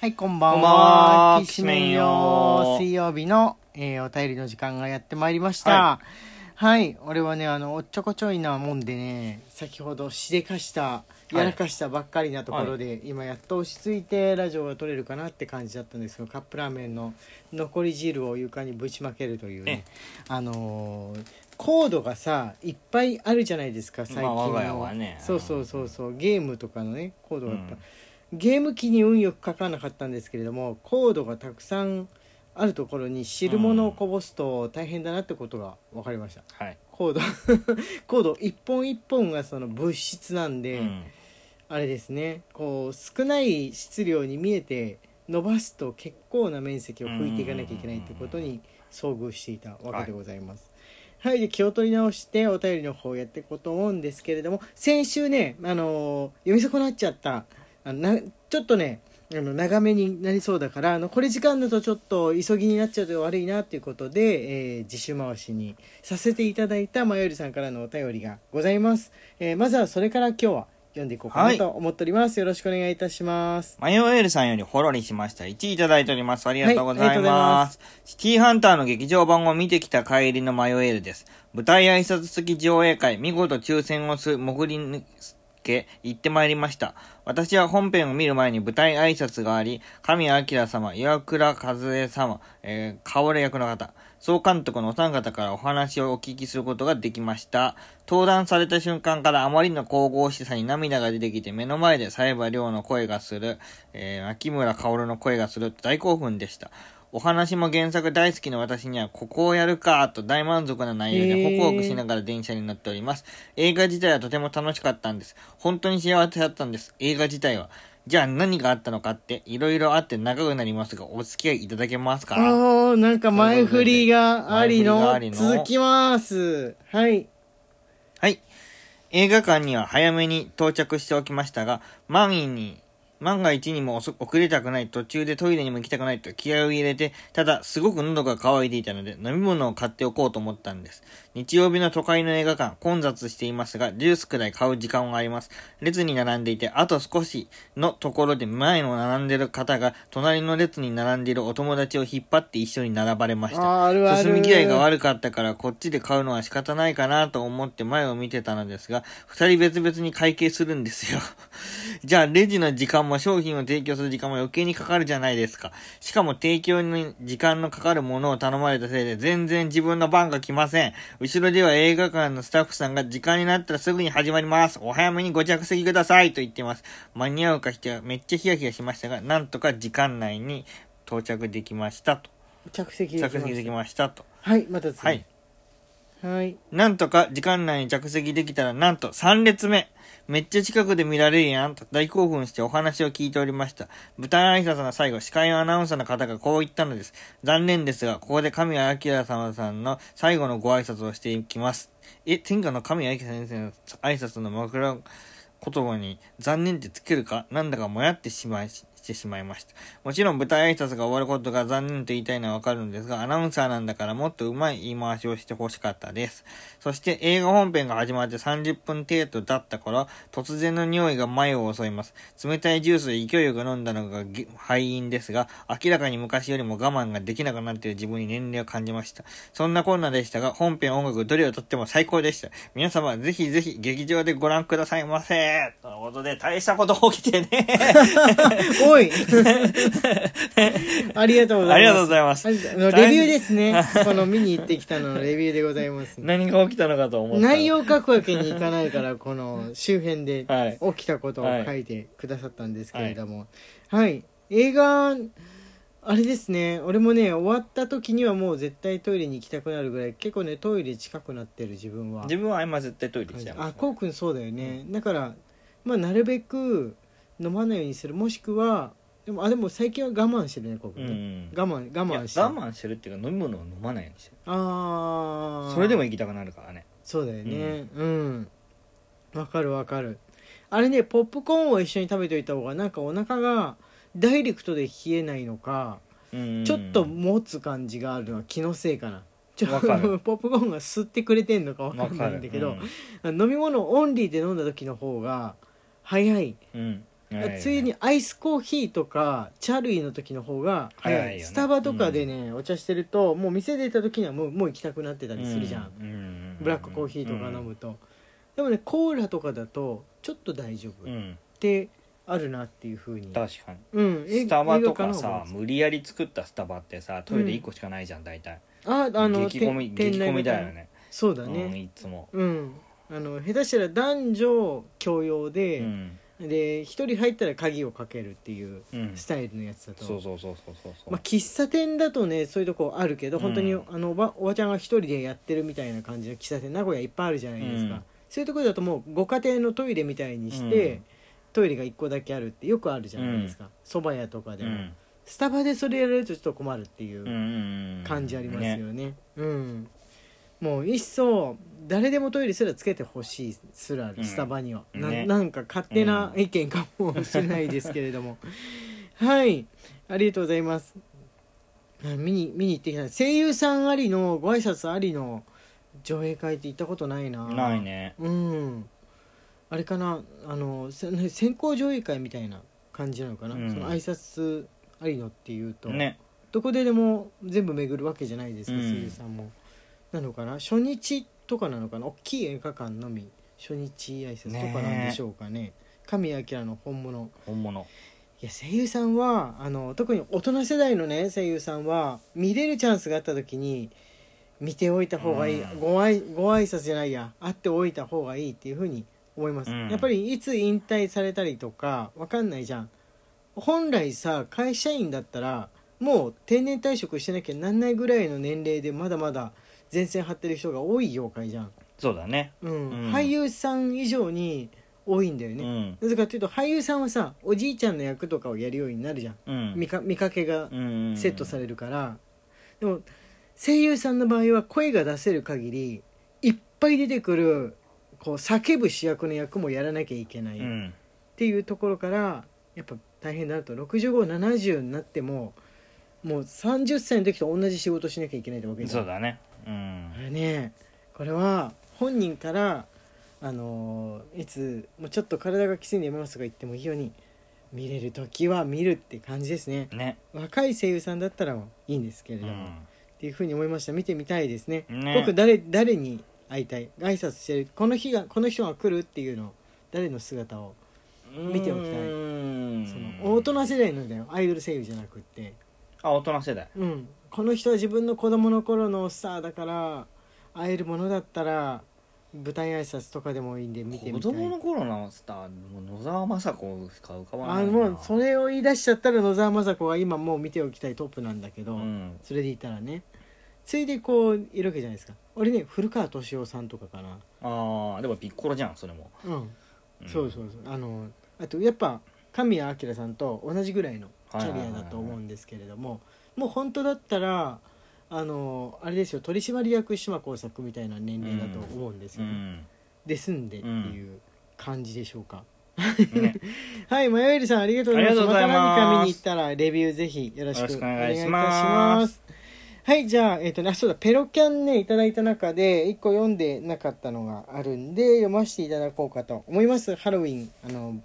はい、こんばんは。は。きしめんよ。水曜日の、えーお便りの時間がやってまいりました。ははい、俺はね、あの、おっちょこちょいなもんでね、先ほどしでかした、やらかしたばっかりなところで、今やっと落ち着いてラジオが撮れるかなって感じだったんですけど、カップラーメンの残り汁を床にぶちまけるというね、あのーコードがさいっぱいあるじゃないですか最近の、まあね。そうそうそうそうゲームとかのねコードがやっぱ、うんゲーム機に運よく書かなかったんですけれどもコードがたくさんあるところに汁物をこぼすと大変だなってことが分かりました、はい。コード コード一本一本がその物質なんで、うん。あれですね。こう少ない質量に見えて伸ばすと結構な面積を拭いていかなきゃいけないってことに遭遇していたわけでございます。はい、で気を取り直してお便りの方やっていこうと思うんですけれども先週ね、あのー読み損なっちゃったあのなちょっとねあの長めになりそうだから残り時間だとちょっと急ぎになっちゃうと悪いなということで、えー自主回しにさせていただいたまよりさんからのお便りがございます、えーまずはそれから今日は読んでいこうかなと思っております、よろしくお願いいたしますマヨエールさんよりほろりしました。1位いただいております。ありがとうございはいありがとうございまます。シティハンターの劇場版を見てきた帰りのマヨエールです。舞台挨拶付き上映会、見事抽選をす、潜り抜け、行ってまいりました。私は本編を見る前に舞台挨拶があり、神谷明様、岩倉和恵様、えー、カオレ役の方、総監督のお三方からお話をお聞きすることができました。登壇された瞬間からあまりの神々しさに涙が出てきて、目の前で冴羽亮の声がする、えー、秋村薫の声がする、大興奮でした。お話も原作大好きな私には、ここをやるか、と大満足な内容で、ホクホクしながら電車に乗っております。映画自体はとても楽しかったんです。本当に幸せだったんです。映画自体は。じゃあ何があったのかって、いろいろあって長くなりますが、お付き合いいただけますか？ああなんか前振りがありの？続きますはいはい。映画館には早めに到着しておきましたが、万一に、万が一にも遅れたくない、途中でトイレにも行きたくないと気合を入れて、ただ、すごく喉が渇いていたので、飲み物を買っておこうと思ったんです。日曜日の都会の映画館、混雑していますが、ジュースくらい買う時間があります。列に並んでいて、あと少しのところで前の並んでる方が、隣の列に並んでいるお友達を引っ張って一緒に並ばれました。あるある進み具合が悪かったからこっちで買うのは仕方ないかなと思って前を見てたのですが、二人別々に会計するんですよ。じゃあレジの時間も商品を提供する時間も余計にかかるじゃないですか。しかも提供に時間のかかるものを頼まれたせいで全然自分の番が来ません。後ろでは映画館のスタッフさんが時間になったらすぐに始まります。お早めにご着席くださいと言っています。間に合うかしてはめっちゃヒヤヒヤしましたが、なんとか時間内に到着できましたと。着席できました着席できましたと。はいまた次はい。はいなんとか時間内に着席できたら、なんと3列目。めっちゃ近くで見られるやんと大興奮してお話を聞いておりました。舞台挨拶の最後、司会のアナウンサーの方がこう言ったのです。残念ですが、ここで神谷明様さんの最後のご挨拶をしていきます。え、天下の神谷明先生の挨拶の枕言葉に残念ってつけるか？なんだかもやってしまい、してしまいました。もちろん舞台挨拶が終わることが残念と言いたいのはわかるんですが、アナウンサーなんだからもっと上手い言い回しをしてほしかったです。そして映画本編が始まって30分程度経った頃、突然の匂いが前を襲います。冷たいジュースで勢いよく飲んだのが敗因ですが、明らかに昔よりも我慢ができなくなっている自分に年齢を感じました。そんなこんなでしたが、本編音楽どれをとっても最高でした。皆様ぜひぜひ劇場でご覧くださいませ。ということで、大したこと起きてね。お い ありがとうございます。ありがとうございます。レビューですね。この見に行ってきたののレビューでございます。何が起きたのかと思った。ら内容を書くわけにいかないからこの周辺で はい。起きたことを書いてくださったんですけれども。はい、映画あれですね。俺もね終わった時にはもう絶対トイレに行きたくなるぐらい結構ねトイレ近くなってる自分は。自分は今絶対トイレしちゃい。あこうくんそうだよね、だからまあなるべく飲まないようにする。もしくはでもあでも最近は我慢してるねこうくうん。我慢我慢して我慢してるっていうか飲み物を飲まないようにしてる。ああそれでも行きたくなるからね。そうだよね。うん。わ、かるわかる。あれねポップコーンを一緒に食べといた方がなんかお腹がダイレクトで冷えないのか、うん。ちょっと持つ感じがあるのは気のせいかな。ちょわかる。ポップコーンが吸ってくれてんのかわかんないんだけど、飲み物オンリーで飲んだ時の方が早い。うん、ついにアイスコーヒーとかチャールイの時の方が早い早い。スタバとかでね、お茶してるともう店出た時にはもうもう行きたくなってたりするじゃん、うん。うん。ブラックコーヒーとか飲むと、でもねコーラとかだとちょっと大丈夫。っうん。うんてあるなっていうふうに。確かに。うん。えスタバとかさが無理やり作ったスタバってさトイレ1個しかないじゃん大体。ああの激込みて激込みだよね。そうだうんねいつも。うん、あの下手したら男女共用うで、んで一人入ったら鍵をかけるっていううん。スタイルのやつだと、そうそうそうそうそうそう。まあ、喫茶店だとねそういうとこあるけど本当に、うんあのおばおばちゃんが一人でやってるみたいな感じの喫茶店名古屋いっぱいあるじゃないですか、うん。そういうところだともうご家庭のトイレみたいにして、うん。トイレが1個だけあるってよくあるじゃないですか。蕎麦屋とかでも、うん。スタバでそれやられるとちょっと困るっていううんうん感じありますよね,、うんもういっそ誰でもトイレすらつけてほしいすらある、うんスタバには、なね。なんか勝手な意見かもしれないですけれども。はい。ありがとうございます。あ見に見に行ってきた。声優さんありのご挨拶ありの上映会って行ったことないな。ないね。うん。あれかなあのせ先行上映会みたいな感じなのかな、うん。その挨拶ありのっていうと、ね。どこででも全部巡るわけじゃないですか、うん。声優さんもなのかな？初日とかなのかな？大きい映画館のみ初日挨拶とかなんでしょうかね。神谷明の本物。本物。いや声優さんはあの特に大人世代のね声優さんは見れるチャンスがあった時に見ておいた方がいい、うん。ごあいご挨拶じゃないや会っておいた方がいいっていうふうに思います、うん。やっぱりいつ引退されたりとかわかんないじゃん。本来さ会社員だったらもう定年退職してなきゃなんないぐらいの年齢でまだまだ前線張ってる人が多い業界じゃん、そうだね。うん。うん。俳優さん以上に多いんだようね、ん。なぜかというと俳優さんはさおじいちゃんの役とかをやるようになるじゃん。うん。見か見かけがうんセットされるから、でも声優さんの場合は声が出せる限りいっぱい出てくるこう叫ぶ主役の役もやらなきゃいけない。っうん。ていうところからやっぱ大変だなと。6570になってももう30歳の時と同じ仕事しなきゃいけないってわけじゃん。そうだねうん。これねこれは本人からあのーいつもうちょっと体がきついんでやめますとか言ってもいいように見れる時は見るって感じですね。ね。若い声優さんだったらいいんですけれども、っうん。ていうふうに思いました。見てみたいですね。ね。僕誰誰に会いたい？挨拶してる？この日がこの人が来るっていうのを誰の姿を見ておきたい？うん。その大人世代のだよ。アイドル声優じゃなくって。あ大人世代。うんこの人は自分の子供の頃のスターだから会えるものだったら舞台挨拶とかでもいいんで見てみたい。子供の頃のスターもう野沢雅子しか浮かばな。いなあもうそれを言い出しちゃったら野沢雅子は今もう見ておきたいトップなんだけど、うん。それで言ったらね。ついでこういるわけじゃないですか。俺ね古川敏夫さんとかかな。ああでもピッコロじゃんそれも。うん、うん。そうそうそう。あのあとやっぱ神谷明さんと同じぐらいのキャリアだと思うんですけれどももう本当だったらあのあれですよ取締役島耕作みたいな年齢だと思うんですよ、うん。ですんでっていう感じでしょうか、ね。はい、マヨエリさんありがとうございます。ます。た何か見に行ったらレビューぜひよろしくお願いいたします。はい、じゃあ、えっ、とね、あ、そうだ、ペロキャンね、いただいた中で、一個読んでなかったのがあるんで、読ませていただこうかと思います。ハロウィン、あの、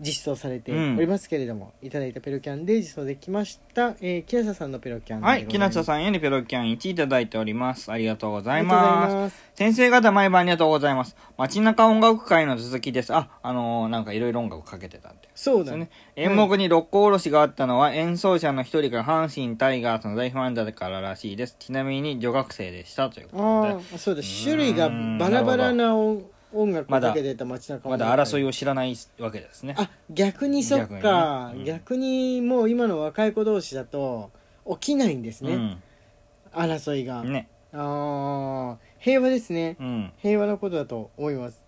実装されておりますけれども、いただいたペロキャンで実装できました。えー、木下さんのペロキャンはい木下んさんよりペロキャン1いただいております。ありがとうございます。先生方毎晩ありがとうございます。街中音楽会の続きです。ああのーなんかいろいろ音楽かけてたんでそうだね。ですね。演目に六甲おろしがあったのは演奏者の一人が阪神タイガースの大ファンだかららしいです。ちなみに女学生でしたということあで。あ、そうだ、種類がバラバラな音音楽をかけてた街中まだ争いをを知らないわけですね。あ逆にそっか。逆にね。うん。逆にもう今の若い子同士だと起きないんですね、争いが、うんね。ああ平和ですね。うん。平和なことだと思います。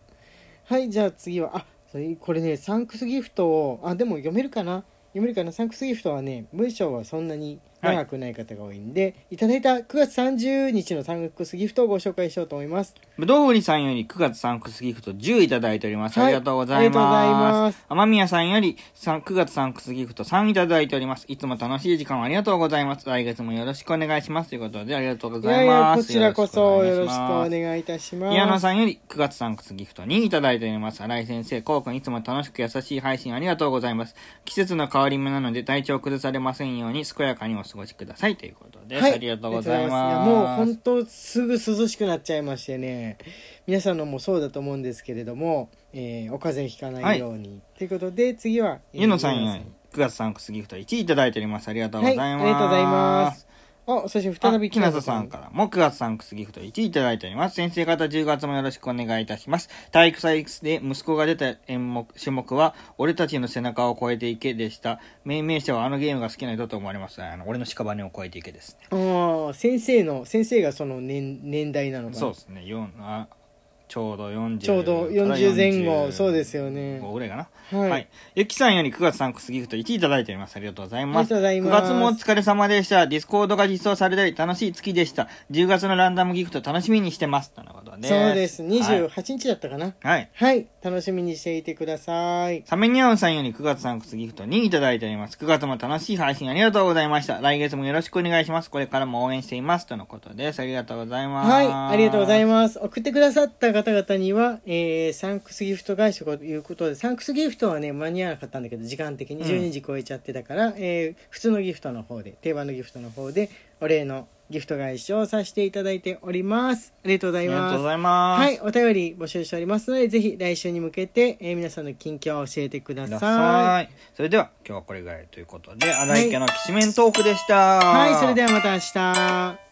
はいじゃあ次はあそれこれねサンクスギフトをあでも読めるかな？読めるかな？サンクスギフトはね文章はそんなにはい長くない方が多いんで、い、ただいた9月30日のサンクスギフトをご紹介しようと思いますぶどう売りさんより9月サンクスギフト10いただいております。はいありがとうございありがとうございま。ますす天宮さんよりさん9月サンクスギフト3いただいております。いつも楽しい時間をありがとうございます。来月もよろしくお願いします。ということで、ありがとうごいざいやいやこ。ちらこそよろしくお願いいたします宮野さんより9月サンクスギフト2いただいております。新井先生、こうくんいつも楽しく優しい配信ありがとうございます。季節の変わり目なので体調を崩されませんように健やかにお過ごしください。ということです。ありがとうございます。ありがとうございますもう本当すぐ涼しくなっちゃいましてね皆さんのもそうだと思うんですけれども、えーお風邪ひかないように、ということで次は、えーゆのさんよりゆの9月サンクスギフト1いただいております。ありがとうございます。はいありがとうございますあそして再びあきなささんからも9月サンクスギフト1いただいております。先生方10月もよろしくお願いいたします。体育祭で息子が出た演目種目は、俺たちの背中を越えていけでした。命名者はあのゲームが好きな人と思われます。あの俺の屍を越えていけですね。ああ先生の先生がその年年代なのかなそうですね。4あちょうど40ちょうど40前後そうですよね5ぐらいかな。はい、はい。ゆきさんより9月サンクスギフト1いただいております。ありがとうございます。ありがとうございます9月もお疲れ様でした。ディスコードが実装されたり楽しい月でした。10月のランダムギフト楽しみにしてます。とのことです。そうですはい。28日だったかなはい。はい、楽しみにしていてくださいサメニャオンさんより9月サンクスギフト2いただいております。9月も楽しい配信ありがとうございました。来月もよろしくお願いします。これからも応援しています。とのことです。ありがとうございます。はい、ありがとうございす。ます。送ってくださった方々には、えー、サンクスギフト返しということで、サンクスギフトはね、間に合わなかったんだけど、時間的にうん12時超えちゃってたから、えー、普通のギフトの方で、定番のギフトの方で、お礼のギフト返しをさせていただいております。ありがとうございます。ありがとうございます。はい、お便り募集しておりますので、ぜひ来週に向けて、えー皆さんの近況を教えてください。それでは、今日はこれぐらいということで、荒井家のきしめんトークでした。はい、それではまた明日。